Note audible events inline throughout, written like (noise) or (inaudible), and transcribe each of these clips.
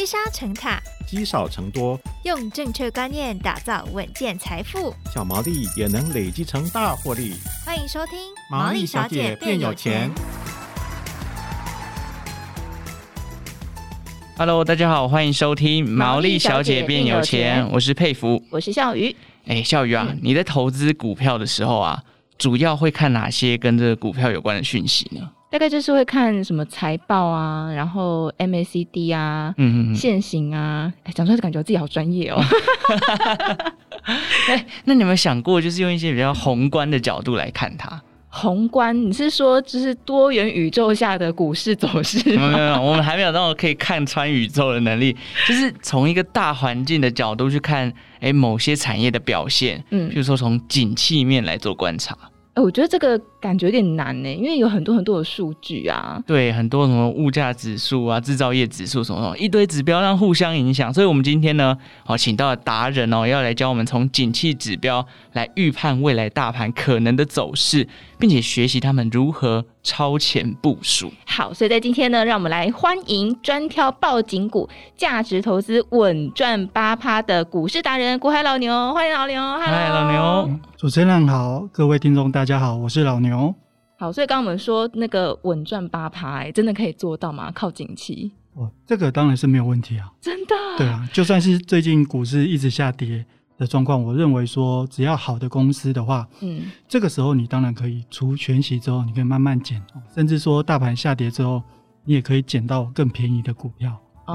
积沙成塔，积少成多，用正确观念打造稳健财富，小毛利也能累积成大获利。欢迎收听《毛利小姐变有钱》。Hello，大家好，欢迎收听《毛利小姐变有钱》，我是佩服，我是笑鱼。哎，笑鱼啊，嗯、你在投资股票的时候啊，主要会看哪些跟这个股票有关的讯息呢？大概就是会看什么财报啊，然后 MACD 啊，嗯嗯，线型啊，哎，讲出来就感觉自己好专业哦。(laughs) 哎，那你有没有想过，就是用一些比较宏观的角度来看它？宏观，你是说就是多元宇宙下的股市走势？没有没有，我们还没有那种可以看穿宇宙的能力，就是从一个大环境的角度去看，哎，某些产业的表现，嗯，比如说从景气面来做观察。哎，我觉得这个感觉有点难呢，因为有很多很多的数据啊，对，很多什么物价指数啊、制造业指数什么什么，一堆指标让互相影响。所以，我们今天呢，好，请到了达人哦，要来教我们从景气指标来预判未来大盘可能的走势，并且学习他们如何超前部署。好，所以在今天呢，让我们来欢迎专挑抱紧股、价值投资稳赚八趴的股市达人股海老牛，欢迎老牛，嗨，老牛，主持人好，各位听众大家好，我是老牛。好，所以刚刚我们说那个稳赚八趴，哎，真的可以做到吗？靠景气？哦，这个当然是没有问题啊，真的。对啊，就算是最近股市一直下跌的状况，我认为说只要好的公司的话，嗯，这个时候你当然可以除全息之后，你可以慢慢减，甚至说大盘下跌之后，你也可以减到更便宜的股票。哦，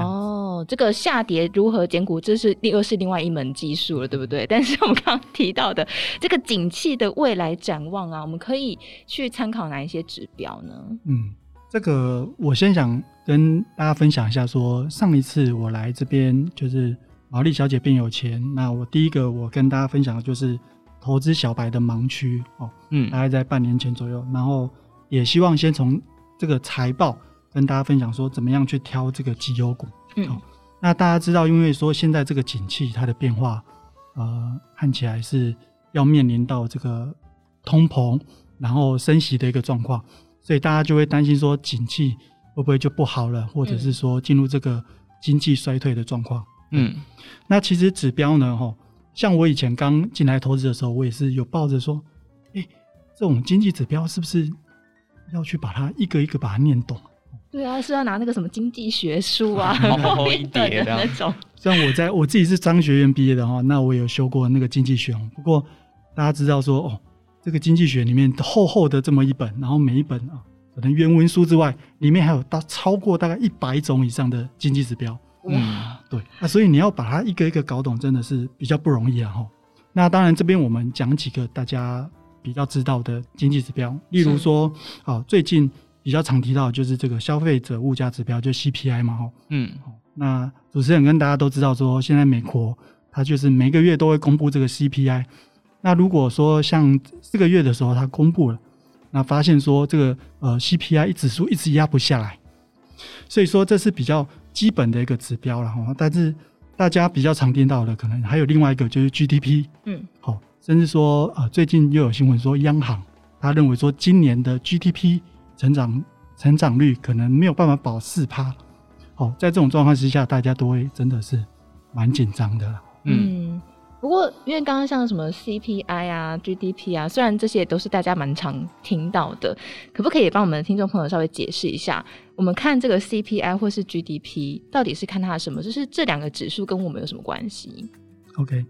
这个下跌如何减股，这是又是另外一门技术了，对不对？但是我们刚刚提到的这个景气的未来展望啊，我们可以去参考哪一些指标呢？嗯，这个我先想跟大家分享一下说，说上一次我来这边就是毛利小姐变有钱，那我第一个我跟大家分享的就是投资小白的盲区哦，嗯，大概在半年前左右，然后也希望先从这个财报。跟大家分享说，怎么样去挑这个绩优股。嗯、哦，那大家知道，因为说现在这个景气它的变化，呃，看起来是要面临到这个通膨，然后升息的一个状况，所以大家就会担心说，景气会不会就不好了，或者是说进入这个经济衰退的状况。嗯，那其实指标呢，哈，像我以前刚进来投资的时候，我也是有抱着说，哎，这种经济指标是不是要去把它一个一个把它念懂？对啊，是要拿那个什么经济学书啊，(laughs) 厚一点的那种。像我在我自己是商学院毕业的哈，那我有修过那个经济学。不过大家知道说，哦，这个经济学里面厚厚的这么一本，然后每一本啊，可能原文书之外，里面还有大超过大概一百种以上的经济指标。嗯，对啊，所以你要把它一个一个搞懂，真的是比较不容易啊。哈，那当然这边我们讲几个大家比较知道的经济指标，例如说，啊，最近。比较常提到就是这个消费者物价指标，就 CPI 嘛，吼，嗯，那主持人跟大家都知道说，现在美国它就是每个月都会公布这个 CPI。那如果说像这个月的时候它公布了，那发现说这个呃 CPI 指数一直压不下来，所以说这是比较基本的一个指标了哈。但是大家比较常听到的可能还有另外一个就是 GDP，嗯，好，甚至说啊、呃、最近又有新闻说央行他认为说今年的 GDP 成长成长率可能没有办法保四趴，好，在这种状况之下，大家都会真的是蛮紧张的。嗯，不过因为刚刚像什么 CPI 啊、GDP 啊，虽然这些都是大家蛮常听到的，可不可以帮我们的听众朋友稍微解释一下，我们看这个 CPI 或是 GDP 到底是看它什么？就是这两个指数跟我们有什么关系？OK，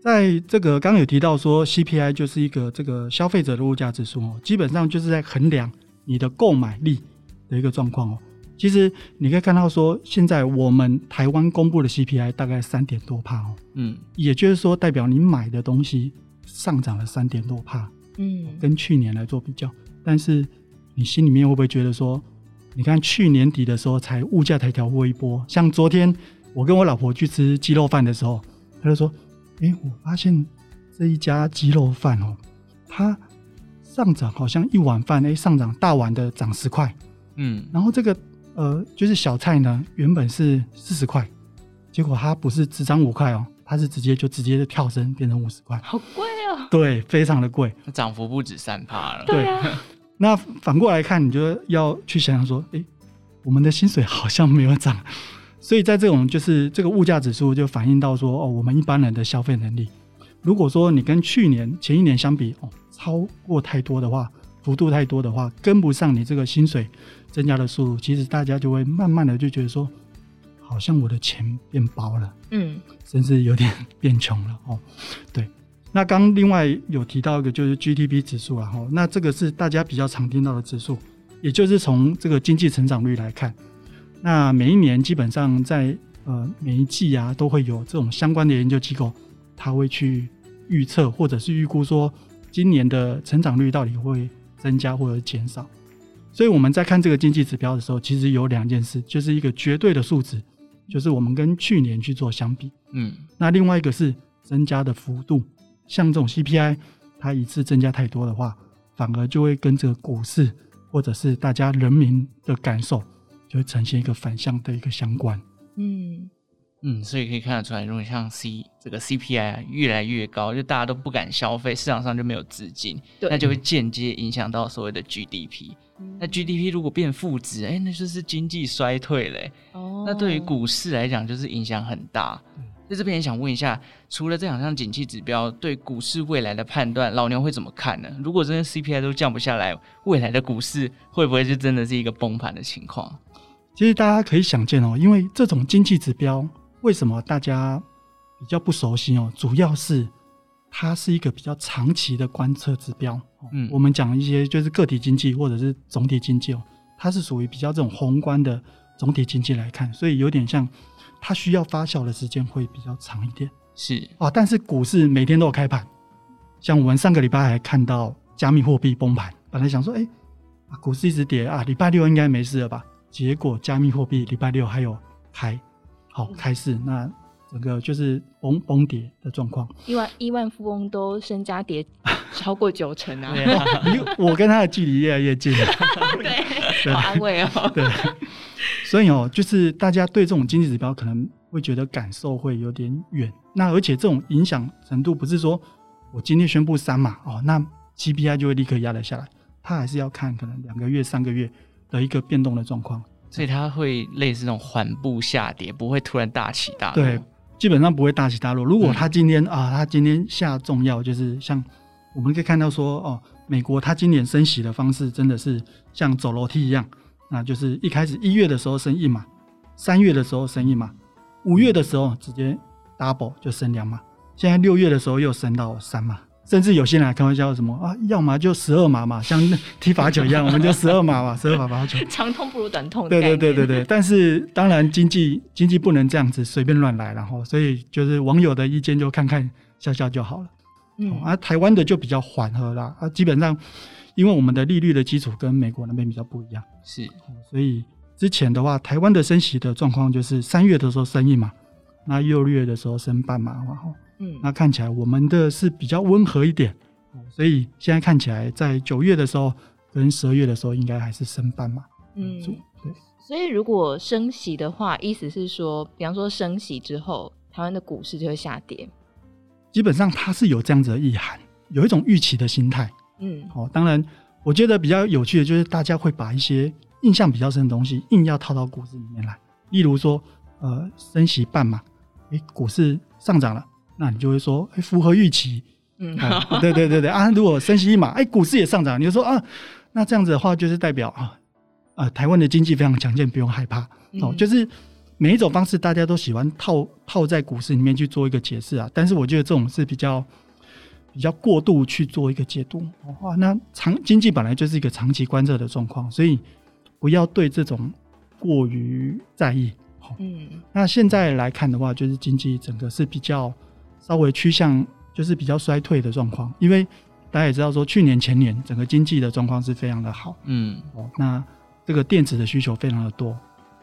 在这个刚刚有提到说 CPI 就是一个这个消费者的物价指数哦，基本上就是在衡量。你的购买力的一个状况哦，其实你可以看到说，现在我们台湾公布的 CPI 大概三点多帕哦，嗯，也就是说代表你买的东西上涨了三点多帕，嗯，跟去年来做比较，但是你心里面会不会觉得说，你看去年底的时候才物价才调过一波，像昨天我跟我老婆去吃鸡肉饭的时候，她就说，诶，我发现这一家鸡肉饭哦，它。上涨好像一碗饭，哎，上涨大碗的涨十块，嗯，然后这个呃就是小菜呢，原本是四十块，结果它不是只涨五块哦，它是直接就直接就跳升变成五十块，好贵哦，对，非常的贵，涨幅不止三趴了，对啊，那反过来看，你就要去想想说，哎，我们的薪水好像没有涨，所以在这种就是这个物价指数就反映到说哦，我们一般人的消费能力，如果说你跟去年前一年相比哦，超过太多的话，幅度太多的话，跟不上你这个薪水增加的速度，其实大家就会慢慢的就觉得说，好像我的钱变薄了，嗯，甚至有点变穷了哦。对，那刚另外有提到一个就是 GDP 指数啊，哈，那这个是大家比较常听到的指数，也就是从这个经济成长率来看。那每一年基本上在呃每一季啊，都会有这种相关的研究机构，他会去预测或者是预估说今年的成长率到底会增加或者减少。所以我们在看这个经济指标的时候，其实有两件事，就是一个绝对的数值，就是我们跟去年去做相比，嗯，那另外一个是增加的幅度，像这种 CPI，它一次增加太多的话，反而就会跟这个股市或者是大家人民的感受。就会呈现一个反向的一个相关，嗯嗯，所以可以看得出来，如果像 C 这个 CPI 啊越来越高，就大家都不敢消费，市场上就没有资金，对，那就会间接影响到所谓的 GDP。嗯、那 GDP 如果变负值，哎、欸，那就是经济衰退嘞。哦，那对于股市来讲，就是影响很大。在这边也想问一下，除了这两项景气指标，对股市未来的判断，老牛会怎么看呢？如果真的 CPI 都降不下来，未来的股市会不会就真的是一个崩盘的情况？其实大家可以想见哦，因为这种经济指标为什么大家比较不熟悉哦？主要是它是一个比较长期的观测指标。嗯，我们讲一些就是个体经济或者是总体经济哦，它是属于比较这种宏观的总体经济来看，所以有点像。它需要发酵的时间会比较长一点，是啊，但是股市每天都有开盘，像我们上个礼拜还看到加密货币崩盘，本来想说，哎、欸，啊，股市一直跌啊，礼拜六应该没事了吧？结果加密货币礼拜六还有开，好开市，那整个就是崩崩跌的状况。亿万亿万富翁都身家跌 (laughs) 超过九成啊！我跟他的距离越来越近了，(laughs) 对，好安慰哦。对。所以哦，就是大家对这种经济指标可能会觉得感受会有点远。那而且这种影响程度不是说我今天宣布三嘛哦，那 CPI 就会立刻压了下来。它还是要看可能两个月、三个月的一个变动的状况。所以它会类似这种缓步下跌，不会突然大起大落。对，基本上不会大起大落。如果它今天、啊，它今天下重要，就是像我们可以看到说哦，美国它今年升息的方式真的是像走楼梯一样。那就是一开始一月的时候升一码，三月的时候升一码，五月的时候直接 double 就升两码，现在六月的时候又升到三码，甚至有些人还开玩笑什么啊，要么就十二码嘛，像 (laughs) 踢罚球一样，我们就十二码嘛，十二码罚球，(laughs) 长痛不如短痛。对对对对对，但是当然经济经济不能这样子随便乱来，然后所以就是网友的意见就看看笑笑就好了。嗯，啊，台湾的就比较缓和啦，啊，基本上。因为我们的利率的基础跟美国那边比较不一样，是，所以之前的话，台湾的升息的状况就是三月的时候升一码，那六月的时候升半码，然后，嗯，那看起来我们的是比较温和一点，所以现在看起来在九月的时候跟十二月的时候应该还是升半嘛，嗯，对。所以如果升息的话，意思是说，比方说升息之后，台湾的股市就会下跌。基本上它是有这样子的意涵，有一种预期的心态。嗯，好，当然，我觉得比较有趣的就是大家会把一些印象比较深的东西硬要套到股市里面来，例如说，呃，升息半嘛，哎，股市上涨了，那你就会说，哎，符合预期，嗯，对对对对啊，如果升息一码，哎，股市也上涨，你就说啊，那这样子的话就是代表啊，呃，台湾的经济非常强健，不用害怕，哦，就是每一种方式大家都喜欢套套在股市里面去做一个解释啊，但是我觉得这种是比较。比较过度去做一个解读，哇，那长经济本来就是一个长期观测的状况，所以不要对这种过于在意。嗯，那现在来看的话，就是经济整个是比较稍微趋向就是比较衰退的状况，因为大家也知道说，去年前年整个经济的状况是非常的好，嗯，哦，那这个电子的需求非常的多，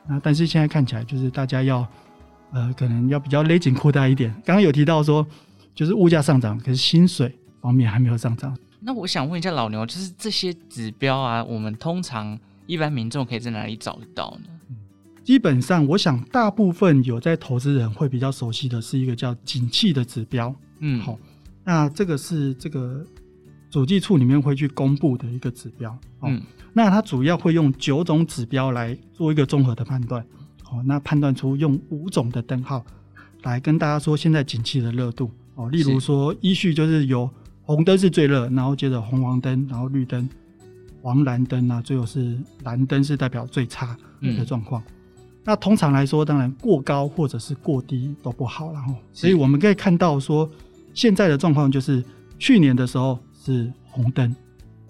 那但是现在看起来就是大家要呃可能要比较勒紧裤带一点。刚刚有提到说。就是物价上涨，可是薪水方面还没有上涨。那我想问一下老牛，就是这些指标啊，我们通常一般民众可以在哪里找得到呢？基本上，我想大部分有在投资人会比较熟悉的是一个叫景气的指标。嗯，好，那这个是这个主计处里面会去公布的一个指标。嗯，那它主要会用九种指标来做一个综合的判断。哦，那判断出用五种的灯号来跟大家说现在景气的热度哦。例如说，依序就是有红灯是最热，然后接着红黄灯，然后绿灯、黄蓝灯啊，最后是蓝灯是代表最差的状况。嗯、那通常来说，当然过高或者是过低都不好，然后所以我们可以看到说，现在的状况就是去年的时候是红灯，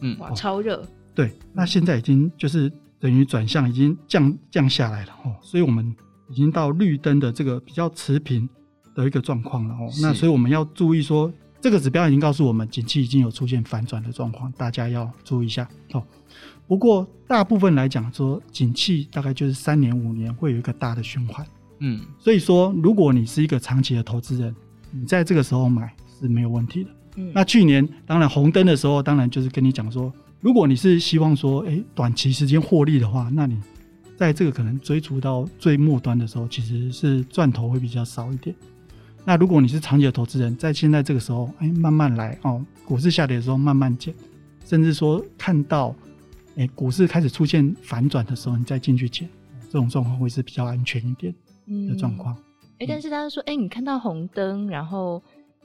嗯，哇，超热。对，那现在已经就是等于转向，已经降降下来了哦，所以我们已经到绿灯的这个比较持平的一个状况了哦。那所以我们要注意说，这个指标已经告诉我们，景气已经有出现反转的状况，大家要注意一下哦。不过大部分来讲说，景气大概就是三年五年会有一个大的循环，嗯，所以说如果你是一个长期的投资人，你在这个时候买是没有问题的。嗯，那去年当然红灯的时候，当然就是跟你讲说。如果你是希望说，诶，短期时间获利的话，那你在这个可能追逐到最末端的时候，其实是赚头会比较少一点。那如果你是长期的投资人，在现在这个时候，哎，慢慢来哦，股市下跌的时候慢慢减，甚至说看到，哎，股市开始出现反转的时候，你再进去减，这种状况会是比较安全一点的状况。诶，但是他说，诶，你看到红灯，然后。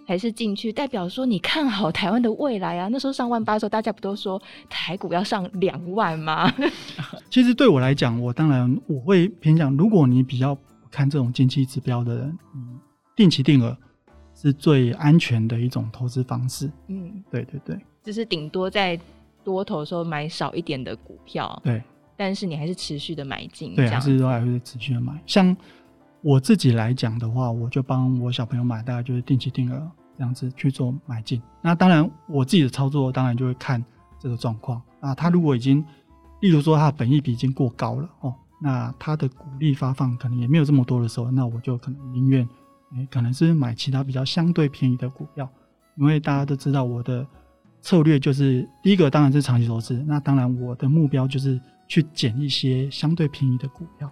还是进去，代表说你看好台湾的未来啊！那时候上万八的时候，大家不都说台股要上两万吗？(laughs) 其实对我来讲，我当然我会偏向，如果你比较看这种经济指标的人，嗯，定期定额是最安全的一种投资方式。嗯，对对对，就是顶多在多头的时候买少一点的股票，对，但是你还是持续的买进，对，还是都还会持续的买，像。我自己来讲的话，我就帮我小朋友买，大概就是定期定额这样子去做买进。那当然，我自己的操作当然就会看这个状况。啊，他如果已经，例如说他的本益比已经过高了哦，那他的股利发放可能也没有这么多的时候，那我就可能宁愿，诶，可能是买其他比较相对便宜的股票。因为大家都知道我的策略就是，第一个当然是长期投资，那当然我的目标就是去捡一些相对便宜的股票。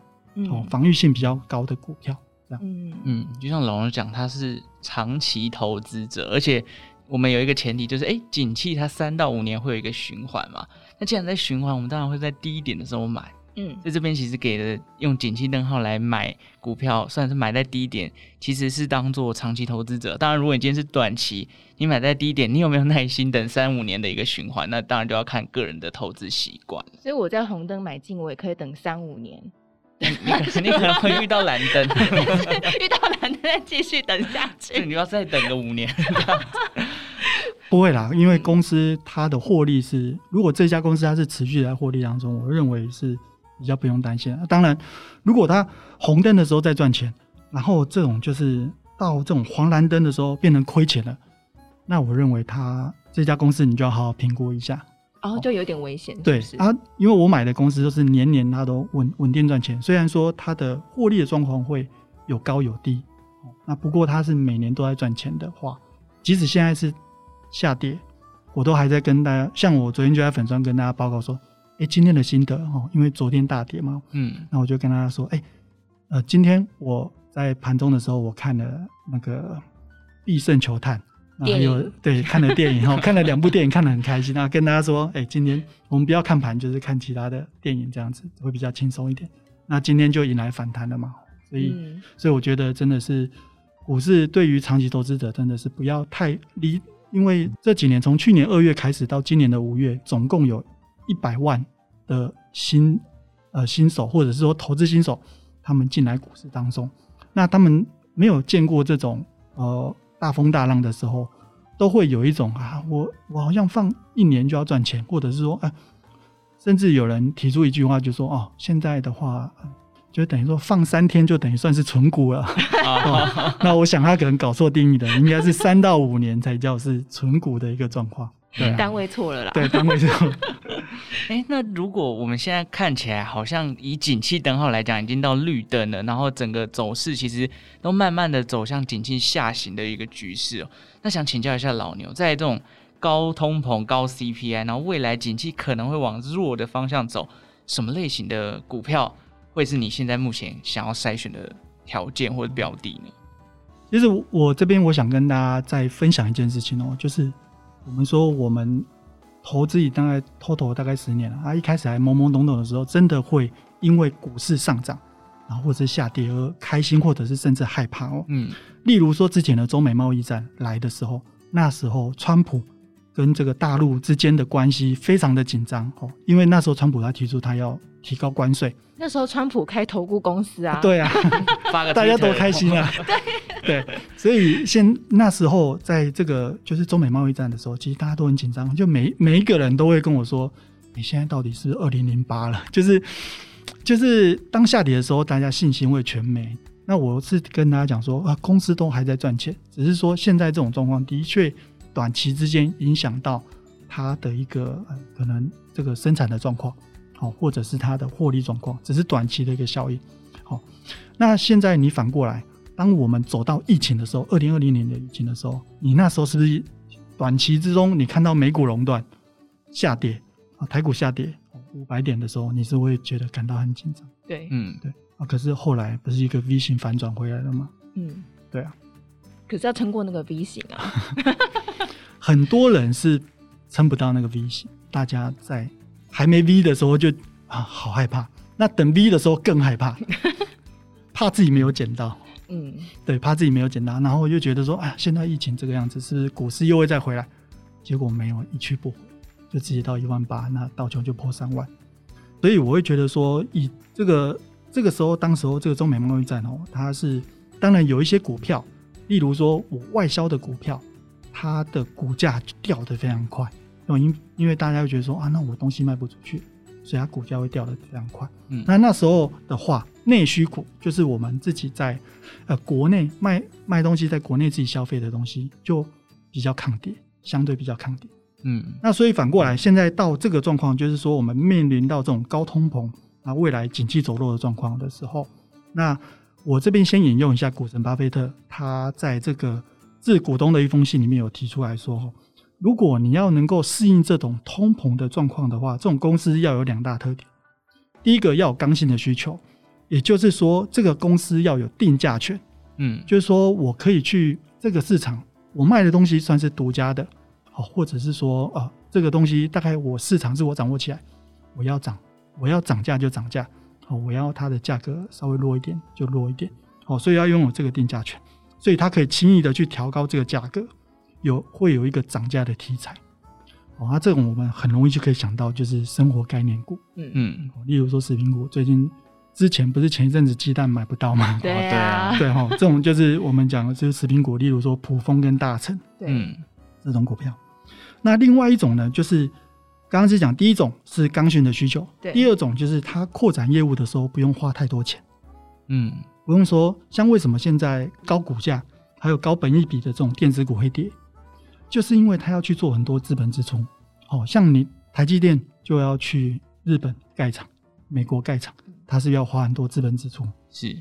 哦，防御性比较高的股票，这样。嗯嗯，就像老王讲，他是长期投资者，而且我们有一个前提，就是哎，景气它三到五年会有一个循环嘛。那既然在循环，我们当然会在低一点的时候买。嗯，在这边其实给了用景气灯号来买股票，算是买在低点，其实是当做长期投资者。当然，如果你今天是短期，你买在低点，你有没有耐心等三五年的一个循环？那当然就要看个人的投资习惯。所以我在红灯买进，我也可以等三五年。(laughs) 你可你可能会遇到蓝灯，(laughs) 遇到蓝灯再继续等下去。你要再等个五年，(laughs) 不会啦，因为公司它的获利是，如果这家公司它是持续在获利当中，我认为是比较不用担心。当然，如果它红灯的时候在赚钱，然后这种就是到这种黄蓝灯的时候变成亏钱了，那我认为它这家公司你就要好好评估一下。然后、哦、就有点危险，对啊，因为我买的公司都是年年它都稳稳定赚钱，虽然说它的获利的状况会有高有低，那不过它是每年都在赚钱的话，即使现在是下跌，我都还在跟大家，像我昨天就在粉专跟大家报告说，哎，今天的心得哦，因为昨天大跌嘛，嗯，那我就跟大家说，哎，呃，今天我在盘中的时候，我看了那个《必胜球探》。然后有对看了电影，哈，看了两部电影，看得很开心。然后跟大家说，哎，今天我们不要看盘，就是看其他的电影，这样子会比较轻松一点。那今天就迎来反弹了嘛，所以，嗯、所以我觉得真的是股市对于长期投资者真的是不要太离，因为这几年从去年二月开始到今年的五月，总共有一百万的新呃新手或者是说投资新手，他们进来股市当中，那他们没有见过这种呃。大风大浪的时候，都会有一种啊，我我好像放一年就要赚钱，或者是说，啊，甚至有人提出一句话，就说哦，现在的话，就等于说放三天就等于算是存股了。(laughs) 哦、那我想他可能搞错定义的，应该是三到五年才叫是存股的一个状况。单位错了啦。对，单位错。哎、欸，那如果我们现在看起来好像以景气灯号来讲，已经到绿灯了，然后整个走势其实都慢慢的走向景气下行的一个局势哦。那想请教一下老牛，在这种高通膨、高 CPI，然后未来景气可能会往弱的方向走，什么类型的股票会是你现在目前想要筛选的条件或者标的呢？其实我这边我想跟大家再分享一件事情哦，就是我们说我们。投资大概 total 大概十年了啊，一开始还懵懵懂懂的时候，真的会因为股市上涨，然后或者是下跌而开心，或者是甚至害怕哦。嗯，例如说之前的中美贸易战来的时候，那时候川普跟这个大陆之间的关系非常的紧张哦，因为那时候川普他提出他要提高关税，那时候川普开投顾公司啊，对啊，大家多开心啊，(laughs) 对对，所以现那时候在这个就是中美贸易战的时候，其实大家都很紧张，就每每一个人都会跟我说，你现在到底是二零零八了？就是就是当下跌的时候，大家信心会全没。那我是跟大家讲说啊，公司都还在赚钱，只是说现在这种状况的确短期之间影响到它的一个、呃、可能这个生产的状况，好、哦，或者是它的获利状况，只是短期的一个效应。好、哦，那现在你反过来，当我们走到疫情的时候，二零二零年的疫情的时候，你那时候是不是短期之中你看到美股熔断下跌啊？台股下跌五百点的时候，你是会觉得感到很紧张。对，嗯，对啊。可是后来不是一个 V 型反转回来了吗？嗯，对啊。可是要撑过那个 V 型啊。很多人是撑不到那个 V 型，大家在还没 V 的时候就啊好害怕，那等 V 的时候更害怕，(laughs) 怕自己没有捡到。嗯，对，怕自己没有捡到，然后我就觉得说，哎，现在疫情这个样子，是不是股市又会再回来？结果没有，一去不回。就直接到一万八，那道琼就破三万，所以我会觉得说，以这个这个时候，当时候这个中美贸易战哦，它是当然有一些股票，例如说我外销的股票，它的股价掉得非常快，因因为大家会觉得说啊，那我东西卖不出去，所以它股价会掉得非常快。嗯，那那时候的话，内需股就是我们自己在呃国内卖卖东西，在国内自己消费的东西，就比较抗跌，相对比较抗跌。嗯，那所以反过来，现在到这个状况，就是说我们面临到这种高通膨啊，未来景气走弱的状况的时候，那我这边先引用一下股神巴菲特他在这个致股东的一封信里面有提出来说，如果你要能够适应这种通膨的状况的话，这种公司要有两大特点，第一个要有刚性的需求，也就是说这个公司要有定价权，嗯，就是说我可以去这个市场，我卖的东西算是独家的。好，或者是说，啊，这个东西大概我市场是我掌握起来，我要涨，我要涨价就涨价，哦，我要它的价格稍微弱一点就弱一点，哦，所以要拥有这个定价权，所以它可以轻易的去调高这个价格，有会有一个涨价的题材，哦，那这种我们很容易就可以想到，就是生活概念股，嗯嗯，例如说食品股，最近之前不是前一阵子鸡蛋买不到吗？对啊，对 (laughs) 哈，这种就是我们讲的就是食品股，例如说普丰跟大成，对，嗯，这种股票。那另外一种呢，就是刚刚是讲第一种是刚性的需求，第二种就是它扩展业务的时候不用花太多钱，嗯，不用说像为什么现在高股价还有高本益比的这种电子股会跌，就是因为它要去做很多资本支出，哦，像你台积电就要去日本盖厂、美国盖厂，它是要花很多资本支出，是，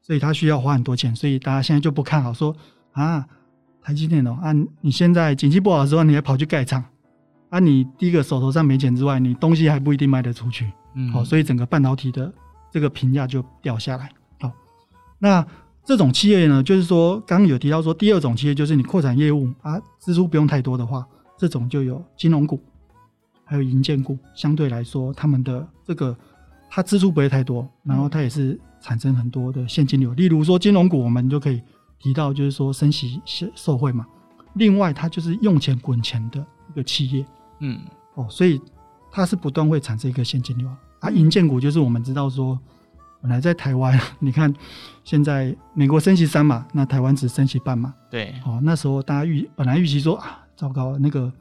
所以它需要花很多钱，所以大家现在就不看好说啊。台积电哦，啊，你现在景气不好的时候，你还跑去盖厂，啊，你第一个手头上没钱之外，你东西还不一定卖得出去，嗯，好，所以整个半导体的这个评价就掉下来。好，那这种企业呢，就是说刚刚有提到说，第二种企业就是你扩展业务啊，支出不用太多的话，这种就有金融股，还有银建股，相对来说，他们的这个它支出不会太多，然后它也是产生很多的现金流。例如说金融股，我们就可以。提到就是说升息受惠嘛，另外它就是用钱滚钱的一个企业，嗯，哦，所以它是不断会产生一个现金流啊。银建股就是我们知道说，本来在台湾，你看现在美国升息三嘛，那台湾只升息半嘛，对，哦，那时候大家预本来预期说啊，糟糕，那个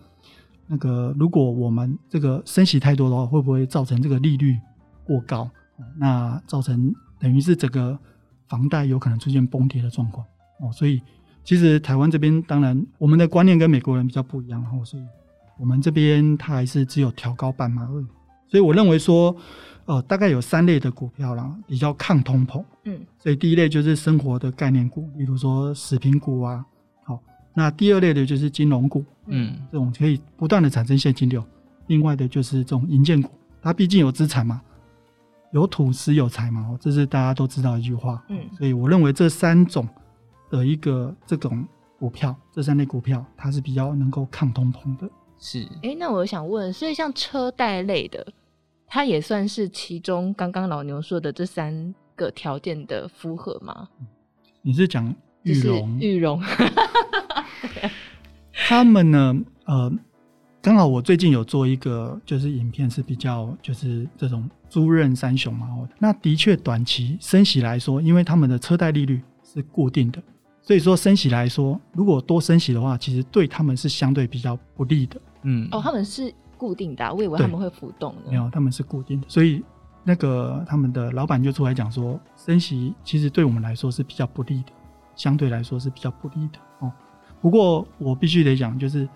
那个如果我们这个升息太多的话，会不会造成这个利率过高？那造成等于是整个房贷有可能出现崩跌的状况。哦，所以其实台湾这边当然我们的观念跟美国人比较不一样，哦，所以我们这边它还是只有调高半码而已。所以我认为说，呃，大概有三类的股票啦，比较抗通膨。嗯，所以第一类就是生活的概念股，比如说食品股啊。好，那第二类的就是金融股，嗯，这种可以不断的产生现金流。另外的就是这种银建股，它毕竟有资产嘛，有土石有财嘛，这是大家都知道一句话。嗯，所以我认为这三种。的一个这种股票，这三类股票，它是比较能够抗通膨的。是，哎、欸，那我想问，所以像车贷类的，它也算是其中刚刚老牛说的这三个条件的符合吗？你是讲裕隆？裕隆，他们呢？呃，刚好我最近有做一个就是影片，是比较就是这种租任三雄嘛。那的确短期升息来说，因为他们的车贷利率是固定的，所以说升息来说，如果多升息的话，其实对他们是相对比较不利的。嗯，哦，他们是固定的，我以为他们会浮动的。没有，他们是固定的，所以那个他们的老板就出来讲说，升息其实对我们来说是比较不利的，相对来说是比较不利的哦。不过我必须得讲，就是。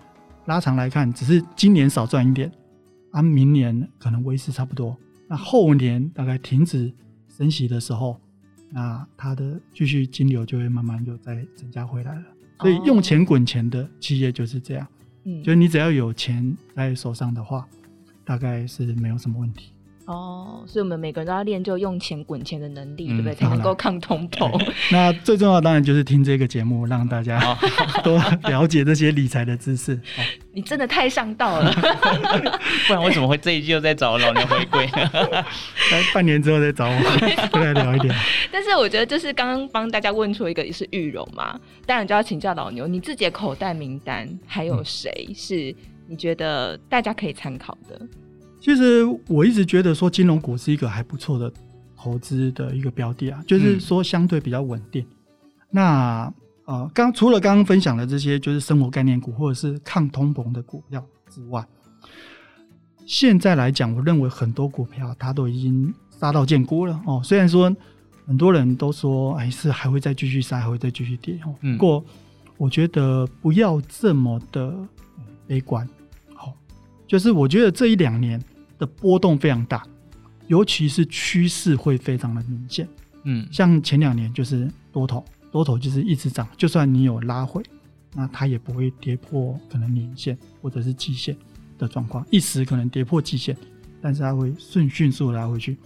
拉长来看，只是今年少赚一点，啊，明年可能维持差不多。那后年大概停止升息的时候，那它的继续金流就会慢慢就再增加回来了。所以用钱滚钱的企业就是这样，嗯，就是你只要有钱在手上的话，大概是没有什么问题。哦，所以我们每个人都要练就用钱滚钱的能力，嗯、对不对？才能够抗通膨。(laughs) 那最重要当然就是听这个节目，让大家 (laughs) 多了解这些理财的知识。(laughs) 你真的太上道了，不然为什么会这一季又在找老牛回归？半年之后再找我，再来聊一点。但是我觉得，就是刚刚帮大家问出一个是玉容嘛，当然就要请教老牛，你自己的口袋名单还有谁是你觉得大家可以参考的？其实我一直觉得说金融股是一个还不错的投资的一个标的啊，就是说相对比较稳定。嗯、那呃，刚除了刚刚分享的这些，就是生活概念股或者是抗通膨的股票之外，现在来讲，我认为很多股票它都已经杀到见骨了哦。虽然说很多人都说，哎，是还会再继续杀，还会再继续跌哦。不过我觉得不要这么的悲观。就是我觉得这一两年的波动非常大，尤其是趋势会非常的明显。嗯，像前两年就是多头，多头就是一直涨，就算你有拉回，那它也不会跌破可能年线或者是季线的状况，一时可能跌破季线，但是它会顺迅速拉回去。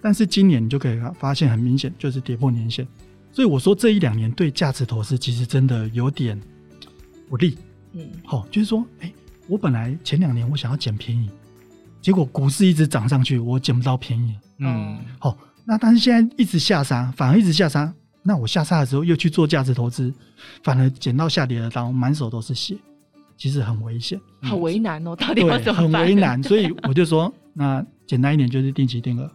但是今年你就可以发现很明显就是跌破年线，所以我说这一两年对价值投资其实真的有点不利。嗯，好，就是说，哎、欸。我本来前两年我想要捡便宜，结果股市一直涨上去，我捡不到便宜。嗯，好，那但是现在一直下杀，反而一直下杀，那我下杀的时候又去做价值投资，反而捡到下跌的刀，满手都是血，其实很危险，很为难哦，到底要怎么办？很为难，所以我就说，那简单一点就是定期定额。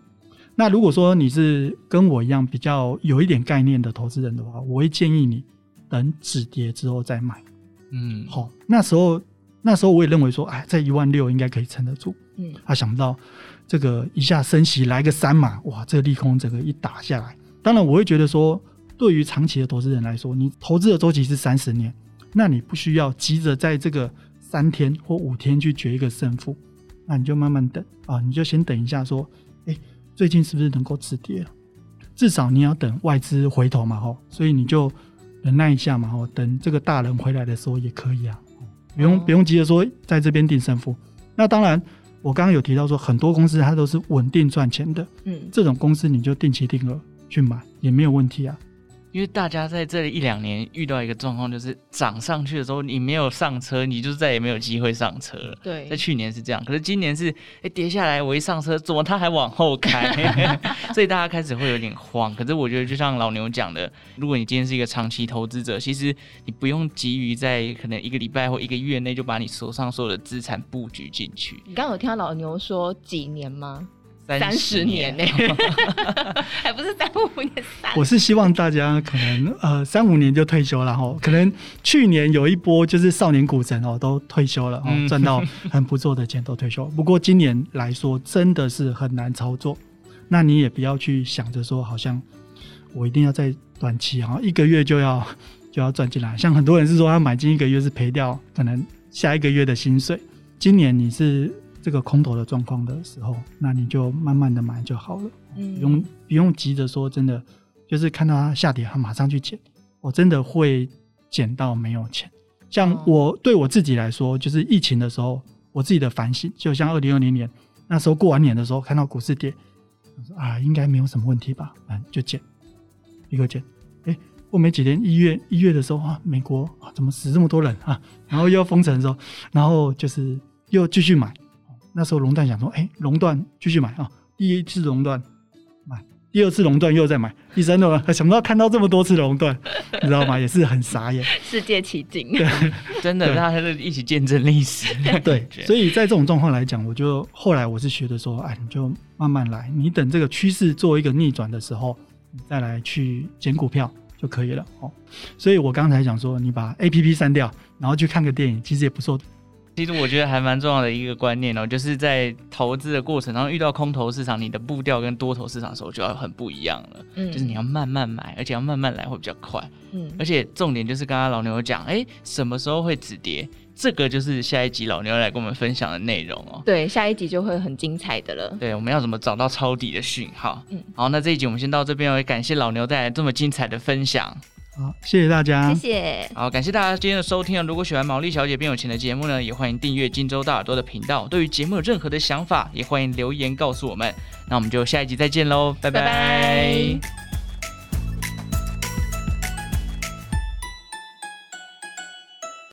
那如果说你是跟我一样比较有一点概念的投资人的话，我会建议你等止跌之后再买。嗯，好，那时候。那时候我也认为说，哎，在一万六应该可以撑得住。嗯，啊，想不到这个一下升息来个三码，哇，这个利空整个一打下来。当然，我会觉得说，对于长期的投资人来说，你投资的周期是三十年，那你不需要急着在这个三天或五天去决一个胜负，那你就慢慢等啊，你就先等一下，说，哎，最近是不是能够止跌了？至少你要等外资回头嘛，吼，所以你就忍耐一下嘛，吼，等这个大人回来的时候也可以啊。不用不用急着说在这边定胜负。那当然，我刚刚有提到说很多公司它都是稳定赚钱的，嗯，这种公司你就定期定额去买也没有问题啊。因为大家在这一两年遇到一个状况，就是涨上去的时候，你没有上车，你就再也没有机会上车了。对，在去年是这样，可是今年是，哎，跌下来我一上车，怎么它还往后开？(laughs) 所以大家开始会有点慌。可是我觉得，就像老牛讲的，如果你今天是一个长期投资者，其实你不用急于在可能一个礼拜或一个月内就把你手上所有的资产布局进去。你刚刚有听到老牛说几年吗？三十年呢，(laughs) 还不是三五年。我是希望大家可能呃三五年就退休了哈，可能去年有一波就是少年股神哦都退休了哦，赚到很不错的钱都退休。不过今年来说真的是很难操作，那你也不要去想着说好像我一定要在短期啊一个月就要就要赚进来。像很多人是说他买进一个月是赔掉可能下一个月的薪水，今年你是。这个空头的状况的时候，那你就慢慢的买就好了，嗯，不用不用急着说真的，就是看到它下跌，它马上去减，我真的会减到没有钱。像我对我自己来说，就是疫情的时候，我自己的反省，就像二零二零年那时候过完年的时候，看到股市跌，我说啊，应该没有什么问题吧，嗯，就减一个减，哎，过没几天，一月一月的时候啊，美国啊怎么死这么多人啊，然后又要封城的时候，然后就是又继续买。那时候熔断想说，哎，熔断继续买啊！第一次熔断买，第二次熔断又在买，第三次还想不到看到这么多次熔断，(laughs) 你知道吗？也是很傻眼，世界奇景，(laughs) 真的，大家是一起见证历史。(laughs) 对，所以在这种状况来讲，我就后来我是觉得说，哎，你就慢慢来，你等这个趋势做一个逆转的时候，你再来去捡股票就可以了哦。所以我刚才讲说，你把 APP 删掉，然后去看个电影，其实也不错。其实我觉得还蛮重要的一个观念哦，就是在投资的过程当中遇到空头市场，你的步调跟多头市场的时候就要很不一样了。嗯，就是你要慢慢买，而且要慢慢来会比较快。嗯，而且重点就是刚刚老牛讲，哎，什么时候会止跌？这个就是下一集老牛来跟我们分享的内容哦。对，下一集就会很精彩的了。对，我们要怎么找到抄底的讯号？嗯，好，那这一集我们先到这边，也感谢老牛带来这么精彩的分享。好，谢谢大家，谢谢。好，感谢大家今天的收听。如果喜欢毛利小姐变有钱的节目呢，也欢迎订阅荆州大耳朵的频道。对于节目有任何的想法，也欢迎留言告诉我们。那我们就下一集再见喽，拜拜。拜拜。